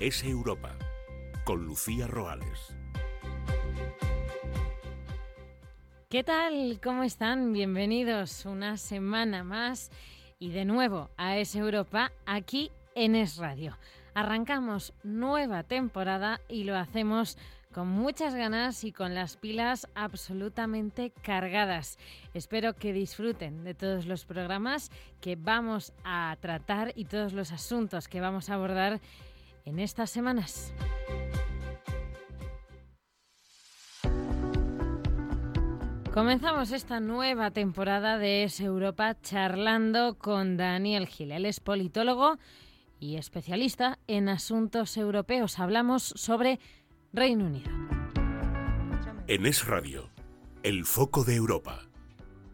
Es Europa, con Lucía Roales. ¿Qué tal? ¿Cómo están? Bienvenidos una semana más y de nuevo a Es Europa aquí en Es Radio. Arrancamos nueva temporada y lo hacemos con muchas ganas y con las pilas absolutamente cargadas. Espero que disfruten de todos los programas que vamos a tratar y todos los asuntos que vamos a abordar en estas semanas. Comenzamos esta nueva temporada de Es Europa charlando con Daniel Gil. Él es politólogo y especialista en asuntos europeos. Hablamos sobre Reino Unido. En Es Radio, el foco de Europa,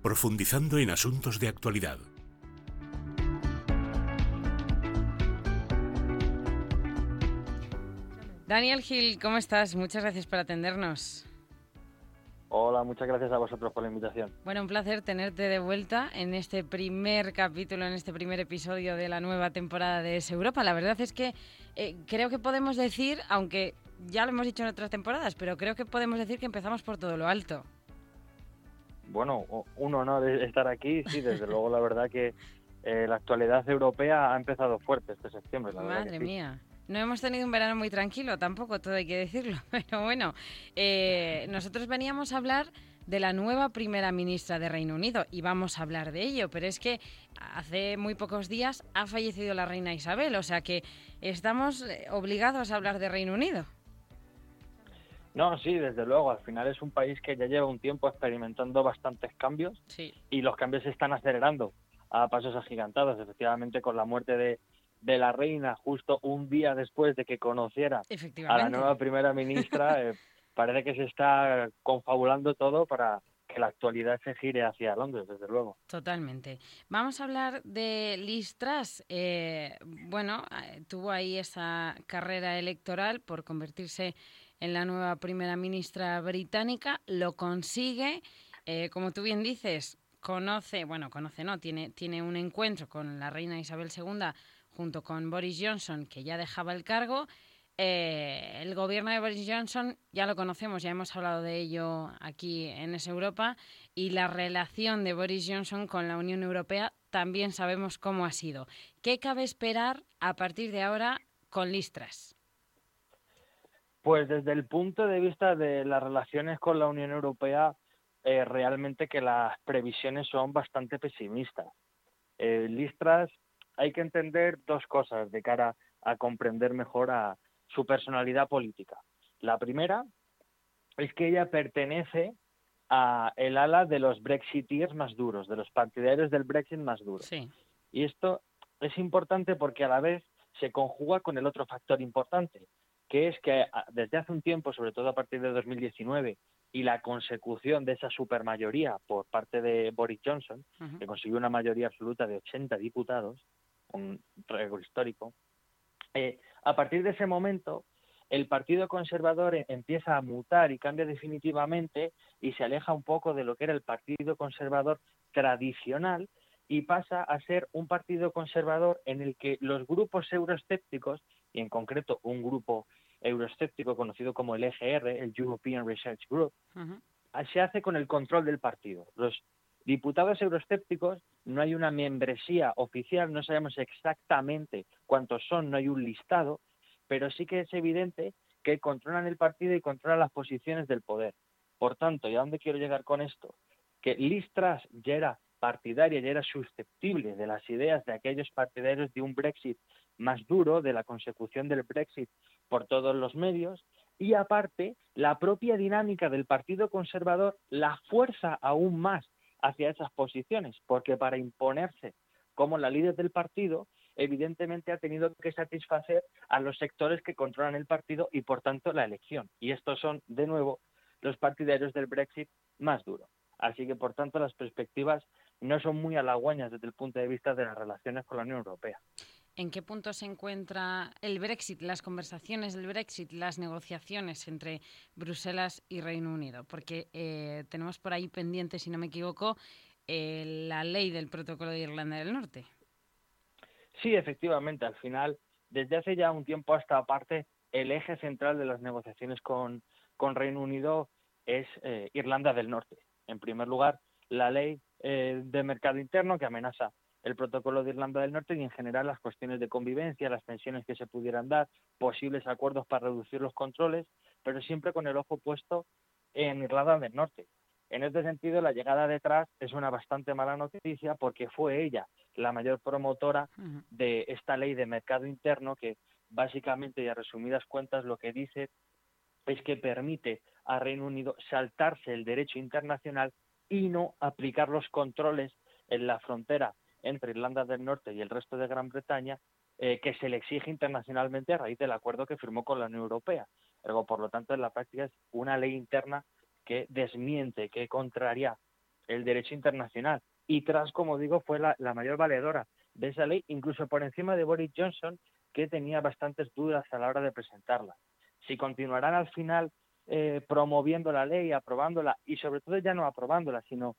profundizando en asuntos de actualidad. Daniel Gil, ¿cómo estás? Muchas gracias por atendernos. Hola, muchas gracias a vosotros por la invitación. Bueno, un placer tenerte de vuelta en este primer capítulo, en este primer episodio de la nueva temporada de Es Europa. La verdad es que eh, creo que podemos decir, aunque ya lo hemos dicho en otras temporadas, pero creo que podemos decir que empezamos por todo lo alto. Bueno, un honor estar aquí, sí, desde luego la verdad que eh, la actualidad europea ha empezado fuerte este septiembre. La Madre mía. No hemos tenido un verano muy tranquilo tampoco, todo hay que decirlo. Pero bueno, eh, nosotros veníamos a hablar de la nueva primera ministra de Reino Unido y vamos a hablar de ello, pero es que hace muy pocos días ha fallecido la reina Isabel, o sea que estamos eh, obligados a hablar de Reino Unido. No, sí, desde luego. Al final es un país que ya lleva un tiempo experimentando bastantes cambios y los cambios se están acelerando a pasos agigantados. Efectivamente, con la muerte de, de la reina justo un día después de que conociera a la nueva primera ministra, eh, parece que se está confabulando todo para que la actualidad se gire hacia Londres, desde luego. Totalmente. Vamos a hablar de Liz Truss. Eh, bueno, eh, tuvo ahí esa carrera electoral por convertirse en la nueva primera ministra británica, lo consigue, como tú bien dices, conoce, bueno, conoce no, tiene, tiene un encuentro con la reina Isabel II junto con Boris Johnson, que ya dejaba el cargo. Eh, el gobierno de Boris Johnson ya lo conocemos, ya hemos hablado de ello aquí en Es Europa, y la relación de Boris Johnson con la Unión Europea también sabemos cómo ha sido. ¿Qué cabe esperar a partir de ahora con Listras? Pues desde el punto de vista de las relaciones con la Unión Europea, eh, realmente que las previsiones son bastante pesimistas. Eh, Listras hay que entender dos cosas de cara a comprender mejor a su personalidad política. La primera es que ella pertenece a el ala de los brexiteers más duros, de los partidarios del Brexit más duros. Y esto es importante porque a la vez se conjuga con el otro factor importante, que es que desde hace un tiempo, sobre todo a partir de 2019, y la consecución de esa supermayoría por parte de Boris Johnson, que consiguió una mayoría absoluta de 80 diputados, un récord histórico. Eh, a partir de ese momento, el Partido Conservador e, empieza a mutar y cambia definitivamente y se aleja un poco de lo que era el Partido Conservador tradicional y pasa a ser un partido conservador en el que los grupos euroescépticos, y en concreto un grupo euroescéptico conocido como el EGR, el European Research Group, se hace con el control del partido. Los Diputados euroescépticos, no hay una membresía oficial, no sabemos exactamente cuántos son, no hay un listado, pero sí que es evidente que controlan el partido y controlan las posiciones del poder. Por tanto, ¿y a dónde quiero llegar con esto? Que Listras ya era partidaria, ya era susceptible de las ideas de aquellos partidarios de un Brexit más duro, de la consecución del Brexit por todos los medios, y aparte, la propia dinámica del Partido Conservador la fuerza aún más hacia esas posiciones, porque para imponerse como la líder del partido, evidentemente ha tenido que satisfacer a los sectores que controlan el partido y, por tanto, la elección. Y estos son, de nuevo, los partidarios del Brexit más duros. Así que, por tanto, las perspectivas no son muy halagüeñas desde el punto de vista de las relaciones con la Unión Europea. ¿En qué punto se encuentra el Brexit, las conversaciones del Brexit, las negociaciones entre Bruselas y Reino Unido? Porque eh, tenemos por ahí pendiente, si no me equivoco, eh, la ley del Protocolo de Irlanda del Norte. Sí, efectivamente. Al final, desde hace ya un tiempo hasta aparte, el eje central de las negociaciones con, con Reino Unido es eh, Irlanda del Norte. En primer lugar, la ley eh, de mercado interno que amenaza el protocolo de Irlanda del Norte y en general las cuestiones de convivencia, las pensiones que se pudieran dar, posibles acuerdos para reducir los controles, pero siempre con el ojo puesto en Irlanda del Norte. En este sentido, la llegada detrás es una bastante mala noticia porque fue ella la mayor promotora de esta ley de mercado interno que básicamente y a resumidas cuentas lo que dice es que permite a Reino Unido saltarse el derecho internacional y no aplicar los controles en la frontera entre Irlanda del Norte y el resto de Gran Bretaña eh, que se le exige internacionalmente a raíz del acuerdo que firmó con la Unión Europea. Ergo, por lo tanto, en la práctica es una ley interna que desmiente, que contraria el derecho internacional. Y tras, como digo, fue la, mayor valedora de esa ley, incluso por encima de Boris Johnson, que tenía bastantes dudas a la hora de presentarla. Si continuarán al final eh, promoviendo la ley, aprobándola y sobre todo ya no aprobándola, sino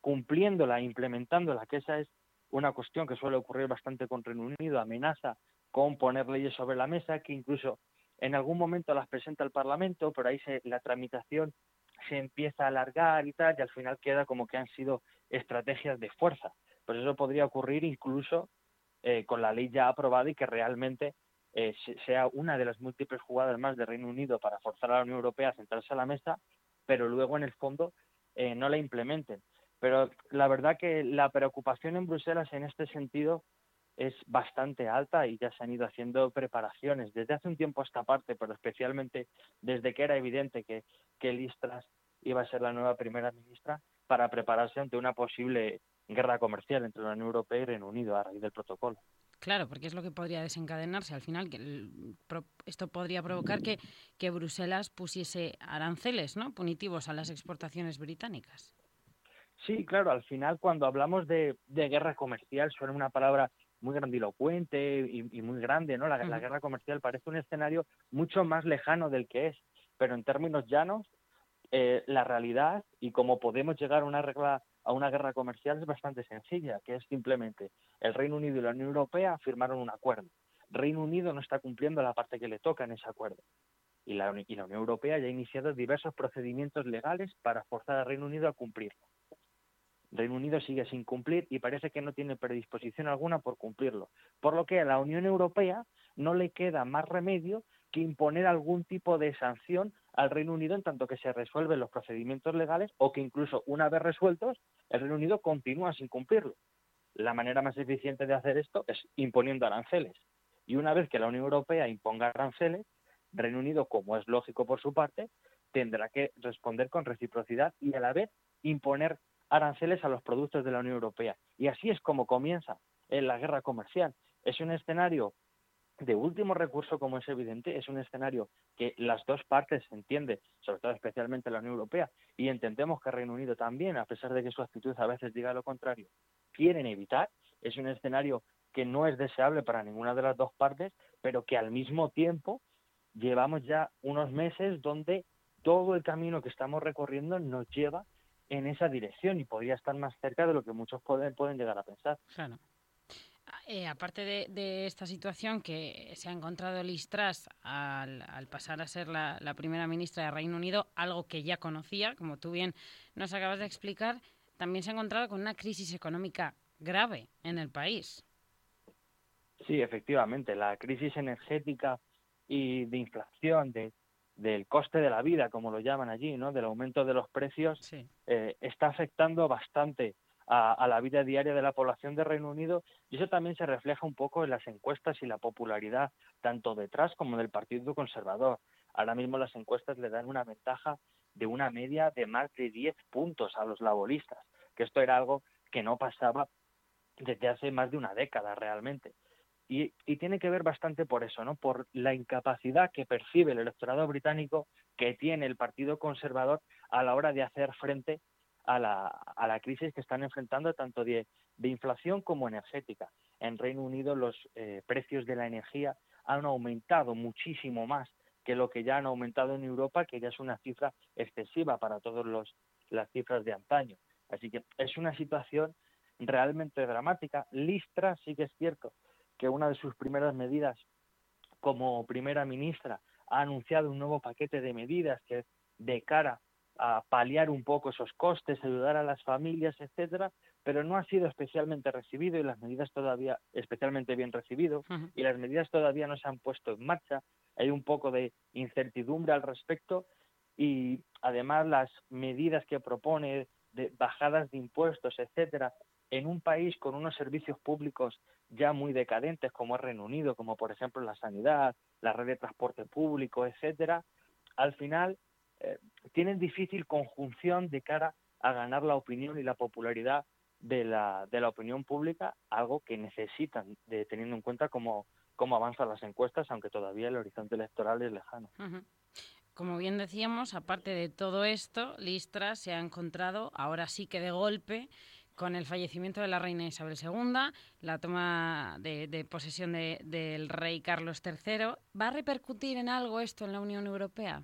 cumpliéndola, implementándola, que esa es una cuestión que suele ocurrir bastante con Reino Unido, amenaza con poner leyes sobre la mesa, que incluso en algún momento las presenta el Parlamento, pero ahí se, la tramitación se empieza a alargar y tal, y al final queda como que han sido estrategias de fuerza. Pues eso podría ocurrir incluso eh, con la ley ya aprobada y que realmente eh, sea una de las múltiples jugadas más de Reino Unido para forzar a la Unión Europea a sentarse a la mesa, pero luego en el fondo eh, no la implementen. Pero la verdad que la preocupación en Bruselas en este sentido es bastante alta y ya se han ido haciendo preparaciones desde hace un tiempo a esta parte, pero especialmente desde que era evidente que, que Listras iba a ser la nueva primera ministra para prepararse ante una posible guerra comercial entre la Unión Europea y Reino Unido a raíz del protocolo. Claro, porque es lo que podría desencadenarse al final, que esto podría provocar que, que Bruselas pusiese aranceles ¿no? punitivos a las exportaciones británicas. Sí, claro, al final cuando hablamos de, de guerra comercial suena una palabra muy grandilocuente y, muy grande, ¿no? La, guerra comercial parece un escenario mucho más lejano del que es, pero en términos llanos, eh, la realidad y cómo podemos llegar a una regla a una guerra comercial es bastante sencilla, que es simplemente el Reino Unido y la Unión Europea firmaron un acuerdo. Reino Unido no está cumpliendo la parte que le toca en ese acuerdo. Y la, y la Unión Europea ya ha iniciado diversos procedimientos legales para forzar al Reino Unido a cumplirlo. Reino Unido sigue sin cumplir y parece que no tiene predisposición alguna por cumplirlo. Por lo que a la Unión Europea no le queda más remedio que imponer algún tipo de sanción al Reino Unido en tanto que se resuelven los procedimientos legales o que incluso una vez resueltos el Reino Unido continúa sin cumplirlo. La manera más eficiente de hacer esto es imponiendo aranceles. Y una vez que la Unión Europea imponga aranceles, Reino Unido, como es lógico por su parte, tendrá que responder con reciprocidad y a la vez imponer aranceles a los productos de la Unión Europea. Y así es como comienza la guerra comercial. Es un escenario de último recurso, como es evidente, es un escenario que las dos partes entiende, sobre todo especialmente la Unión Europea, y entendemos que Reino Unido también, a pesar de que su actitud a veces diga lo contrario, quieren evitar. Es un escenario que no es deseable para ninguna de las dos partes, pero que al mismo tiempo llevamos ya unos meses donde todo el camino que estamos recorriendo nos lleva en esa dirección y podría estar más cerca de lo que muchos pueden, pueden llegar a pensar. Claro. Eh, aparte de, esta situación que se ha encontrado Liz Truss al, pasar a ser la, primera ministra de Reino Unido, algo que ya conocía, como tú bien nos acabas de explicar, también se ha encontrado con una crisis económica grave en el país. Sí, efectivamente, la crisis energética y de inflación, de, del coste de la vida, como lo llaman allí, ¿no? del aumento de los precios, eh, está afectando bastante a, la vida diaria de la población de Reino Unido y eso también se refleja un poco en las encuestas y la popularidad tanto detrás como del Partido Conservador. Ahora mismo las encuestas le dan una ventaja de una media de más de 10 puntos a los laboristas, que esto era algo que no pasaba desde hace más de una década realmente. Y, tiene que ver bastante por eso, ¿no? Por la incapacidad que percibe el electorado británico que tiene el Partido Conservador a la hora de hacer frente a la, a la crisis que están enfrentando tanto de, inflación como energética. En Reino Unido los eh, precios de la energía han aumentado muchísimo más que lo que ya han aumentado en Europa, que ya es una cifra excesiva para todas las cifras de antaño. Así que es una situación realmente dramática. Listra sí que es cierto que una de sus primeras medidas como primera ministra ha anunciado un nuevo paquete de medidas que de cara a paliar un poco esos costes, ayudar a las familias, etcétera, pero no ha sido especialmente recibido y las medidas todavía especialmente bien recibido y las medidas todavía no se han puesto en marcha. Hay un poco de incertidumbre al respecto y además las medidas que propone de bajadas de impuestos, etcétera, en un país con unos servicios públicos ya muy decadentes como es Reino Unido, como por ejemplo la sanidad, la red de transporte público, etcétera, al final eh, tienen difícil conjunción de cara a ganar la opinión y la popularidad de la, de la opinión pública, algo que necesitan, de, teniendo en cuenta cómo, cómo avanzan las encuestas, aunque todavía el horizonte electoral es lejano. Como bien decíamos, aparte de todo esto, Listra se ha encontrado, ahora sí que de golpe, con el fallecimiento de la reina Isabel II, la toma de, posesión del rey Carlos III. ¿Va a repercutir en algo esto en la Unión Europea?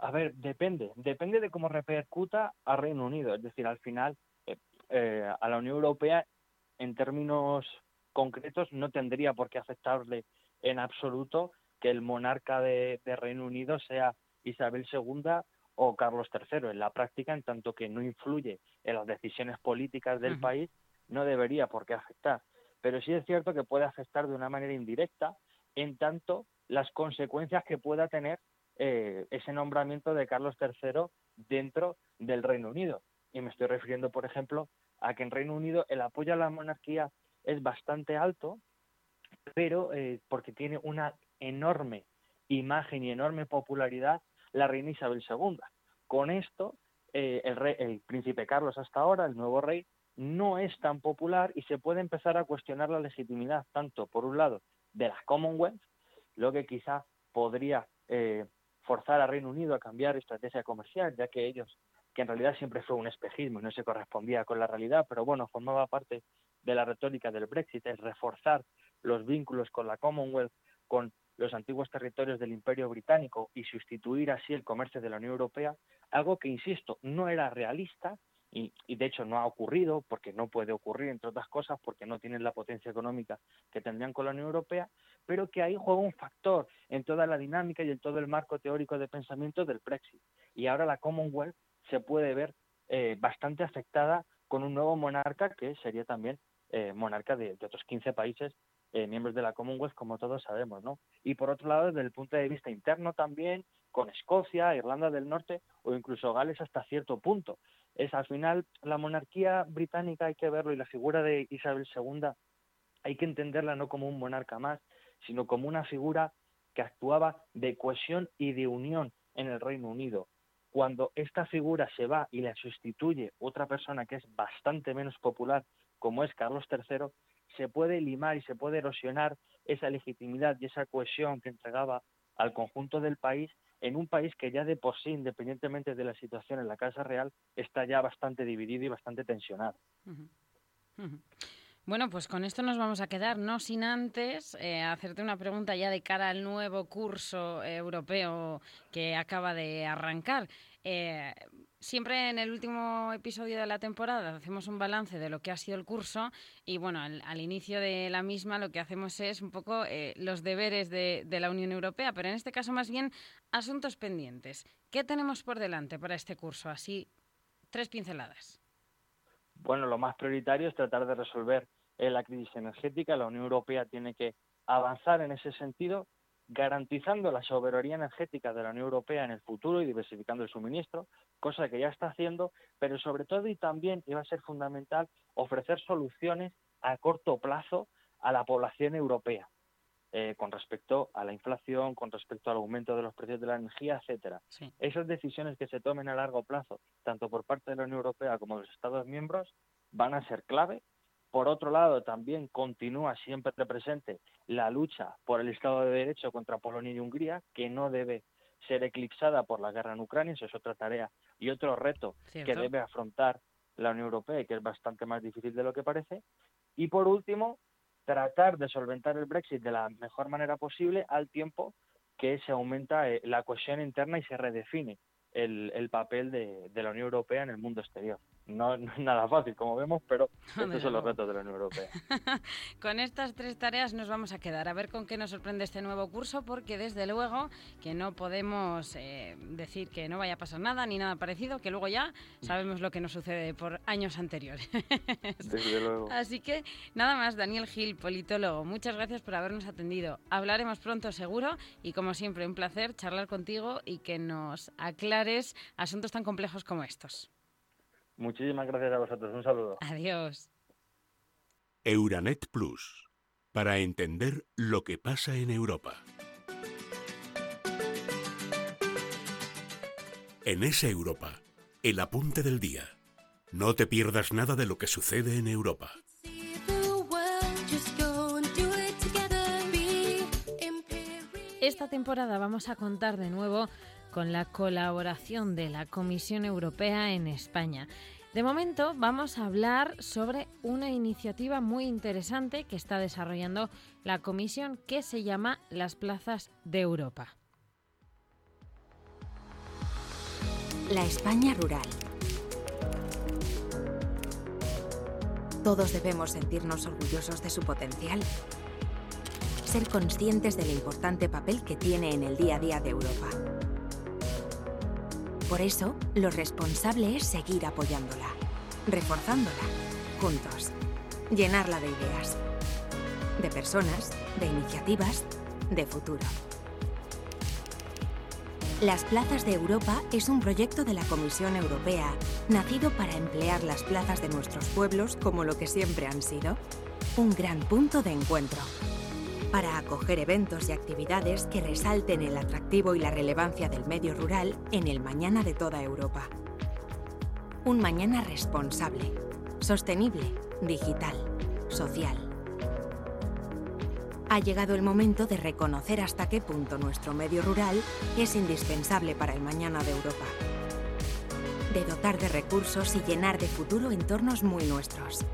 A ver, depende. Depende de cómo repercuta a Reino Unido. Es decir, al final, eh, eh, a la Unión Europea, en términos concretos, no tendría por qué afectarle en absoluto que el monarca de, Reino Unido sea Isabel II o Carlos III. En la práctica, en tanto que no influye en las decisiones políticas del país, no debería por qué afectar. Pero sí es cierto que puede afectar de una manera indirecta, en tanto las consecuencias que pueda tener eh, ese nombramiento de Carlos III dentro del Reino Unido. Y me estoy refiriendo, por ejemplo, a que en Reino Unido el apoyo a la monarquía es bastante alto, pero eh, porque tiene una enorme imagen y enorme popularidad la reina Isabel II. Con esto, eh, el, rey, el príncipe Carlos hasta ahora, el nuevo rey, no es tan popular y se puede empezar a cuestionar la legitimidad, tanto por un lado de la Commonwealth, lo que quizá podría eh, forzar a Reino Unido a cambiar estrategia comercial, ya que ellos, que en realidad siempre fue un espejismo y no se correspondía con la realidad, pero bueno, formaba parte de la retórica del Brexit, es reforzar los vínculos con la Commonwealth, con los antiguos territorios del Imperio Británico y sustituir así el comercio de la Unión Europea, algo que, insisto, no era realista y, de hecho no ha ocurrido porque no puede ocurrir, entre otras cosas, porque no tienen la potencia económica que tendrían con la Unión Europea, pero que ahí juega un factor en toda la dinámica y en todo el marco teórico de pensamiento del Brexit. Y ahora la Commonwealth se puede ver eh, bastante afectada con un nuevo monarca que sería también eh, monarca de, otros 15 países eh, miembros de la Commonwealth, como todos sabemos, ¿no? Y por otro lado, desde el punto de vista interno también, con Escocia, Irlanda del Norte o incluso Gales hasta cierto punto. Es al final la monarquía británica hay que verlo y la figura de Isabel II hay que entenderla no como un monarca más, sino como una figura que actuaba de cohesión y de unión en el Reino Unido. Cuando esta figura se va y la sustituye otra persona que es bastante menos popular, como es Carlos III, se puede limar y se puede erosionar esa legitimidad y esa cohesión que entregaba al conjunto del país en un país que ya de por sí, independientemente de la situación en la Casa Real, está ya bastante dividido y bastante tensionado. Bueno, pues con esto nos vamos a quedar, no sin antes eh, hacerte una pregunta ya de cara al nuevo curso europeo que acaba de arrancar. Eh, siempre en el último episodio de la temporada hacemos un balance de lo que ha sido el curso y bueno, al, inicio de la misma lo que hacemos es un poco eh, los deberes de, de, la Unión Europea, pero en este caso más bien asuntos pendientes. ¿Qué tenemos por delante para este curso? Así, tres pinceladas. Bueno, lo más prioritario es tratar de resolver eh, la crisis energética. La Unión Europea tiene que avanzar en ese sentido garantizando la soberanía energética de la Unión Europea en el futuro y diversificando el suministro, cosa que ya está haciendo, pero sobre todo y también iba a ser fundamental ofrecer soluciones a corto plazo a la población europea. Eh, con respecto a la inflación, con respecto al aumento de los precios de la energía, etcétera. Esas decisiones que se tomen a largo plazo, tanto por parte de la Unión Europea como de los Estados miembros, van a ser clave por otro lado, también continúa siempre presente la lucha por el Estado de Derecho contra Polonia y Hungría, que no debe ser eclipsada por la guerra en Ucrania, eso es otra tarea y otro reto que debe afrontar la Unión Europea y que es bastante más difícil de lo que parece. Y por último, tratar de solventar el Brexit de la mejor manera posible al tiempo que se aumenta eh, la cohesión interna y se redefine el, papel de la Unión Europea en el mundo exterior. No, es nada fácil, como vemos, pero estos son los retos de la Unión Europea. con estas tres tareas nos vamos a quedar. A ver con qué nos sorprende este nuevo curso, porque desde luego que no podemos eh, decir que no vaya a pasar nada ni nada parecido, que luego ya sabemos lo que nos sucede por años anteriores. desde luego. Así que nada más, Daniel Gil, politólogo, muchas gracias por habernos atendido. Hablaremos pronto seguro y como siempre un placer charlar contigo y que nos aclares asuntos tan complejos como estos. Muchísimas gracias a vosotros. Un saludo. Adiós. Euranet Plus, para entender lo que pasa en Europa. En esa Europa, el apunte del día. No te pierdas nada de lo que sucede en Europa. Esta temporada vamos a contar de nuevo con la colaboración de la Comisión Europea en España. De momento vamos a hablar sobre una iniciativa muy interesante que está desarrollando la Comisión que se llama Las Plazas de Europa. La España rural. Todos debemos sentirnos orgullosos de su potencial, ser conscientes del importante papel que tiene en el día a día de Europa. Por eso, lo responsable es seguir apoyándola, reforzándola, juntos, llenarla de ideas, de personas, de iniciativas, de futuro. Las Plazas de Europa es un proyecto de la Comisión Europea, nacido para emplear las plazas de nuestros pueblos como lo que siempre han sido, un gran punto de encuentro para acoger eventos y actividades que resalten el atractivo y la relevancia del medio rural en el mañana de toda Europa. Un mañana responsable, sostenible, digital, social. Ha llegado el momento de reconocer hasta qué punto nuestro medio rural es indispensable para el mañana de Europa. De dotar de recursos y llenar de futuro entornos muy nuestros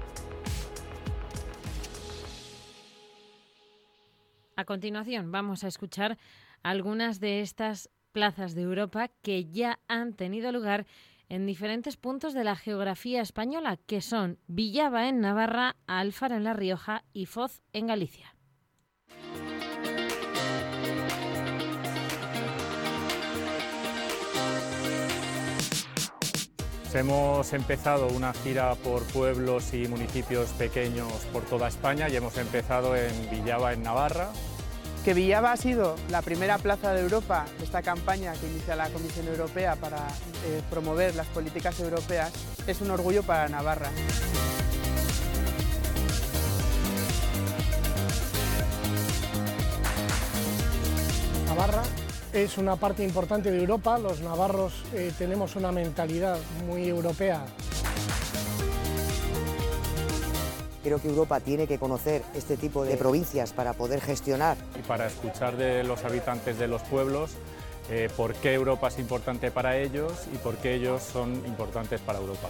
A continuación vamos a escuchar algunas de estas plazas de Europa que ya han tenido lugar en diferentes puntos de la geografía española, que son Villaba en Navarra, Alfaro en La Rioja y Foz en Galicia. Hemos empezado una gira por pueblos y municipios pequeños por toda España y hemos empezado en Villaba, en Navarra, que Villaba ha sido la primera plaza de Europa de esta campaña que inicia la Comisión Europea para eh, promover las políticas europeas es un orgullo para Navarra. Navarra es una parte importante de Europa, los navarros eh, tenemos una mentalidad muy europea Creo que Europa tiene que conocer este tipo de provincias para poder gestionar. Y para escuchar de los habitantes de los pueblos eh, por qué Europa es importante para ellos y por qué ellos son importantes para Europa.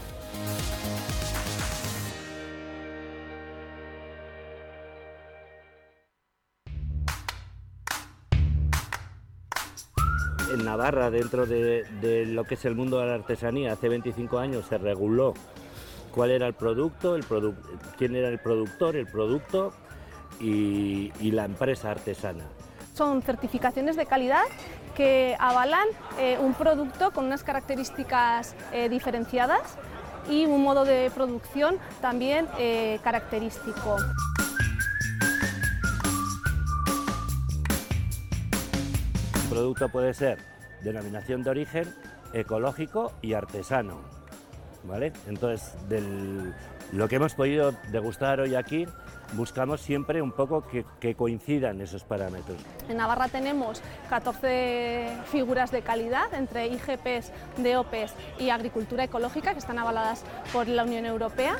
En Navarra, dentro de, lo que es el mundo de la artesanía, hace 25 años se reguló cuál era el producto, quién era el productor, el producto y, la empresa artesana. Son certificaciones de calidad que avalan eh, un producto con unas características eh, diferenciadas y un modo de producción también eh, característico. Producto puede ser denominación de origen, ecológico y artesano. Entonces, lo que hemos podido degustar hoy aquí, buscamos siempre un poco que, coincidan esos parámetros. En Navarra tenemos 14 figuras de calidad entre IGPs, DOPs y agricultura ecológica que están avaladas por la Unión Europea.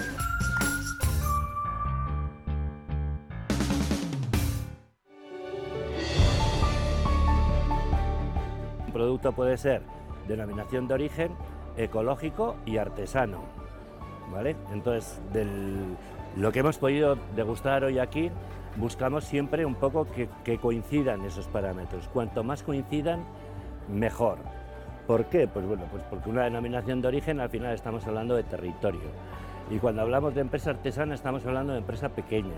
Producto puede ser denominación de origen, ecológico y artesano. ¿vale? Entonces, lo que hemos podido degustar hoy aquí, buscamos siempre un poco que, coincidan esos parámetros. Cuanto más coincidan, mejor. ¿Por qué? Pues bueno, pues porque una denominación de origen al final estamos hablando de territorio. Y cuando hablamos de empresa artesana estamos hablando de empresa pequeña,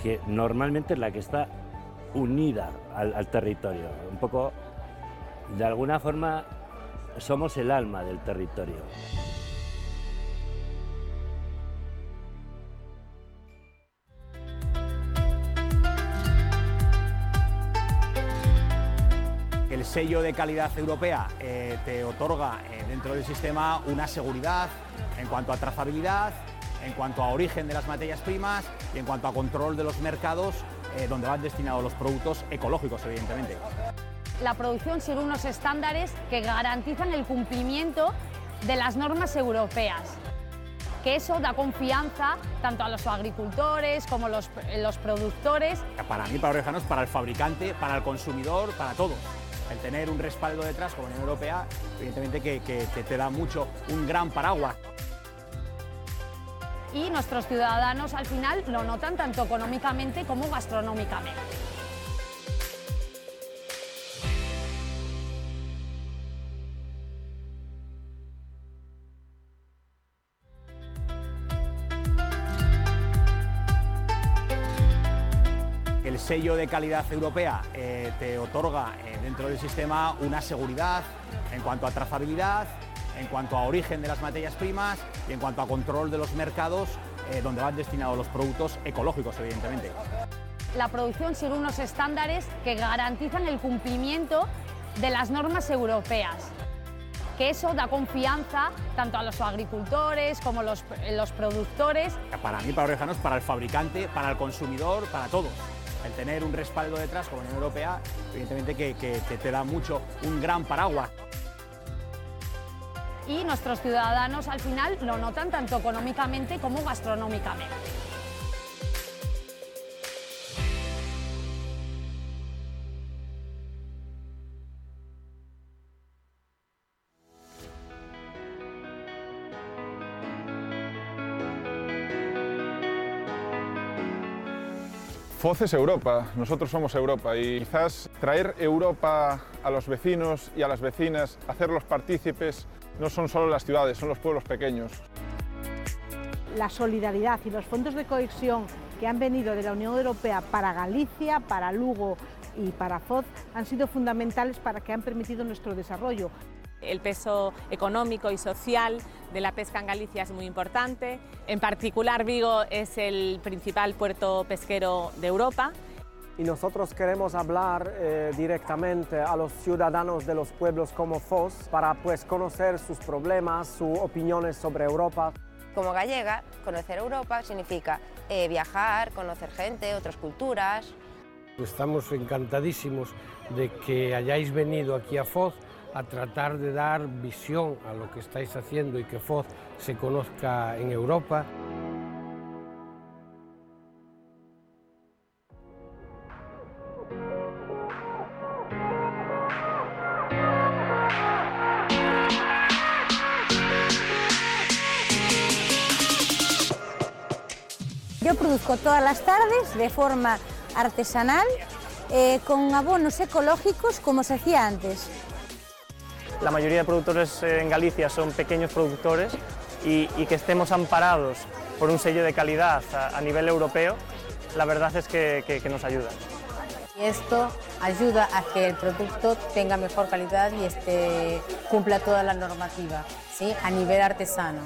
que normalmente es la que está unida al, al territorio. Un poco, de alguna forma, somos el alma del territorio. El sello de calidad europea eh, te otorga eh, dentro del sistema una seguridad en cuanto a trazabilidad, en cuanto a origen de las materias primas y en cuanto a control de los mercados eh, donde van destinados los productos ecológicos, evidentemente. La producción sigue unos estándares que garantizan el cumplimiento de las normas europeas que eso da confianza tanto a los agricultores como a los, los productores. Para mí, para Orejanos, para el fabricante, para el consumidor, para todos el tener un respaldo detrás como Unión Europea, evidentemente que, que, que, te da mucho, un gran paraguas. Y nuestros ciudadanos al final lo notan tanto económicamente como gastronómicamente. Sello de calidad europea eh, te otorga eh, dentro del sistema una seguridad en cuanto a trazabilidad, en cuanto a origen de las materias primas y en cuanto a control de los mercados eh, donde van destinados los productos ecológicos, evidentemente. La producción sigue unos estándares que garantizan el cumplimiento de las normas europeas que eso da confianza tanto a los agricultores como a los, los productores. Para mí, para Orejanos, para el fabricante, para el consumidor, para todos el tener un respaldo detrás como la Unión Europea, evidentemente que, que, te da mucho, un gran paraguas. Y nuestros ciudadanos al final lo notan tanto económicamente como gastronómicamente. FOZ es Europa, nosotros somos Europa y quizás traer Europa a los vecinos y a las vecinas, hacerlos partícipes, no son solo las ciudades, son los pueblos pequeños. La solidaridad y los fondos de cohesión que han venido de la Unión Europea para Galicia, para Lugo y para FOZ han sido fundamentales para que han permitido nuestro desarrollo. El peso económico y social de la pesca en Galicia es muy importante. En particular, Vigo es el principal puerto pesquero de Europa. Y nosotros queremos hablar eh, directamente a los ciudadanos de los pueblos como Foz para pues, conocer sus problemas, sus opiniones sobre Europa. Como gallega, conocer Europa significa eh, viajar, conocer gente, otras culturas. Estamos encantadísimos de que hayáis venido aquí a Foz a tratar de dar visión a lo que estáis haciendo y que FOZ se conozca en Europa. Yo produzco todas las tardes de forma artesanal eh, con abonos ecológicos como se hacía antes. La mayoría de productores en Galicia son pequeños productores y, que estemos amparados por un sello de calidad a, nivel europeo, la verdad es que, nos ayuda. Esto ayuda a que el producto tenga mejor calidad y este, cumpla toda la normativa ¿sí? a nivel artesano.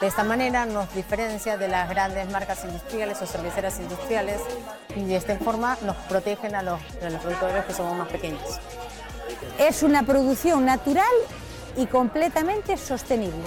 De esta manera nos diferencia de las grandes marcas industriales o cerveceras industriales y de esta forma nos protegen a los productores que somos más pequeños. Es una producción natural y completamente sostenible.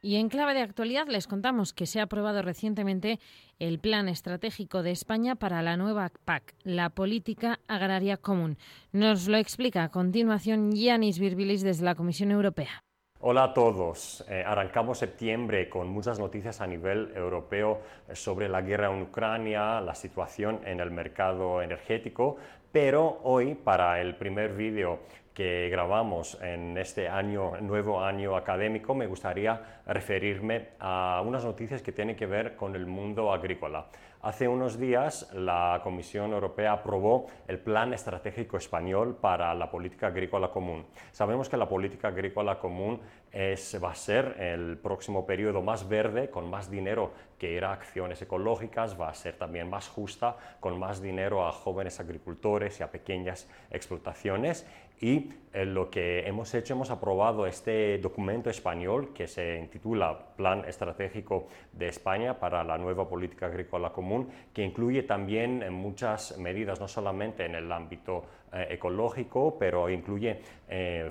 Y en clave de actualidad les contamos que se ha aprobado recientemente el Plan Estratégico de España para la nueva PAC, la Política Agraria Común. Nos lo explica a continuación Yanis Virbilis desde la Comisión Europea. Hola a todos. Eh, arrancamos septiembre con muchas noticias a nivel europeo sobre la guerra en Ucrania, la situación en el mercado energético, pero hoy para el primer vídeo que grabamos en este año, nuevo año académico, me gustaría referirme a unas noticias que tienen que ver con el mundo agrícola. Hace unos días la Comisión Europea aprobó el Plan Estratégico Español para la Política Agrícola Común. Sabemos que la Política Agrícola Común es, va a ser el próximo periodo más verde, con más dinero que irá a acciones ecológicas, va a ser también más justa, con más dinero a jóvenes agricultores y a pequeñas explotaciones y eh, lo que hemos hecho, hemos aprobado este documento español que se intitula Plan Estratégico de España para la nueva política agrícola común, que incluye también eh, muchas medidas, no solamente en el ámbito eh, ecológico, pero incluye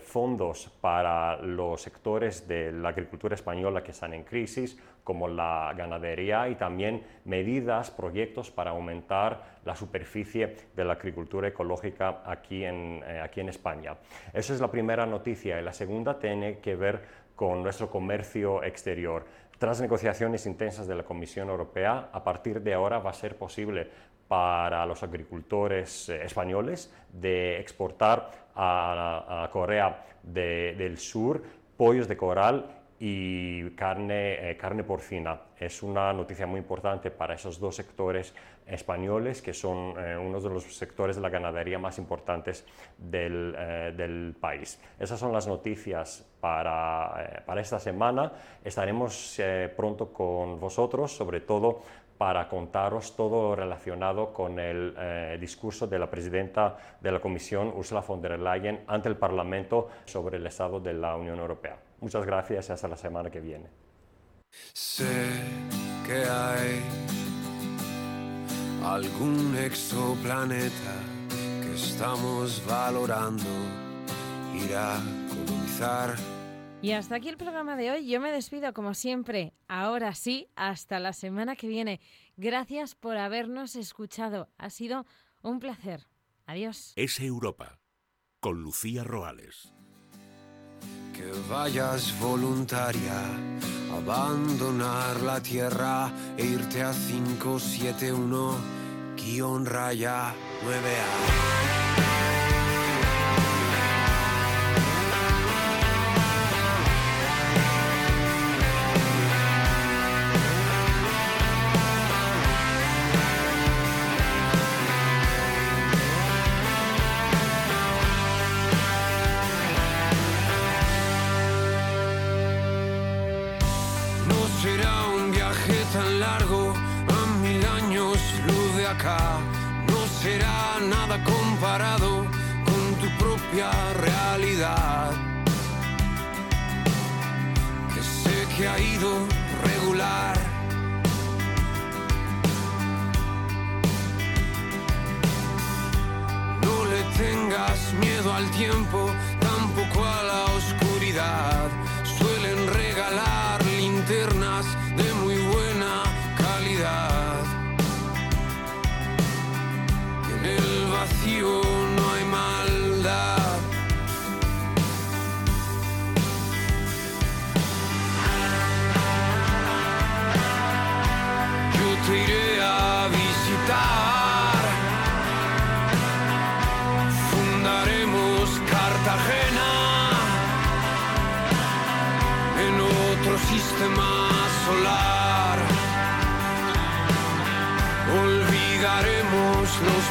fondos para los sectores de la agricultura española que están en crisis, como la ganadería y también medidas, proyectos para aumentar la superficie de la agricultura ecológica aquí en, eh, aquí en España. Esa es la primera noticia y la segunda tiene que ver con nuestro comercio exterior. Tras negociaciones intensas de la Comisión Europea, a partir de ahora va a ser posible para los agricultores eh, españoles de exportar a, Corea del Sur pollos de coral y carne, eh, carne porcina. Es una noticia muy importante para esos dos sectores españoles, que son eh, uno de los sectores de la ganadería más importantes del, eh, país. Esas son las noticias para, para esta semana. Estaremos pronto con vosotros, sobre todo para contaros todo relacionado con el discurso de la presidenta de la Comisión, Ursula von der Leyen, ante el Parlamento sobre el estado de la Unión Europea. Muchas gracias y hasta la semana que viene. Sé que hay algún exoplaneta que estamos valorando ir a colonizar. Y hasta aquí el programa de hoy. Yo me despido como siempre. Ahora sí, hasta la semana que viene. Gracias por habernos escuchado. Ha sido un placer. Adiós. Es Europa con Lucía Roales que vayas voluntaria, abandonar la tierra e irte a 571 guion raya 9A.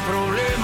Olvidaremos los problemas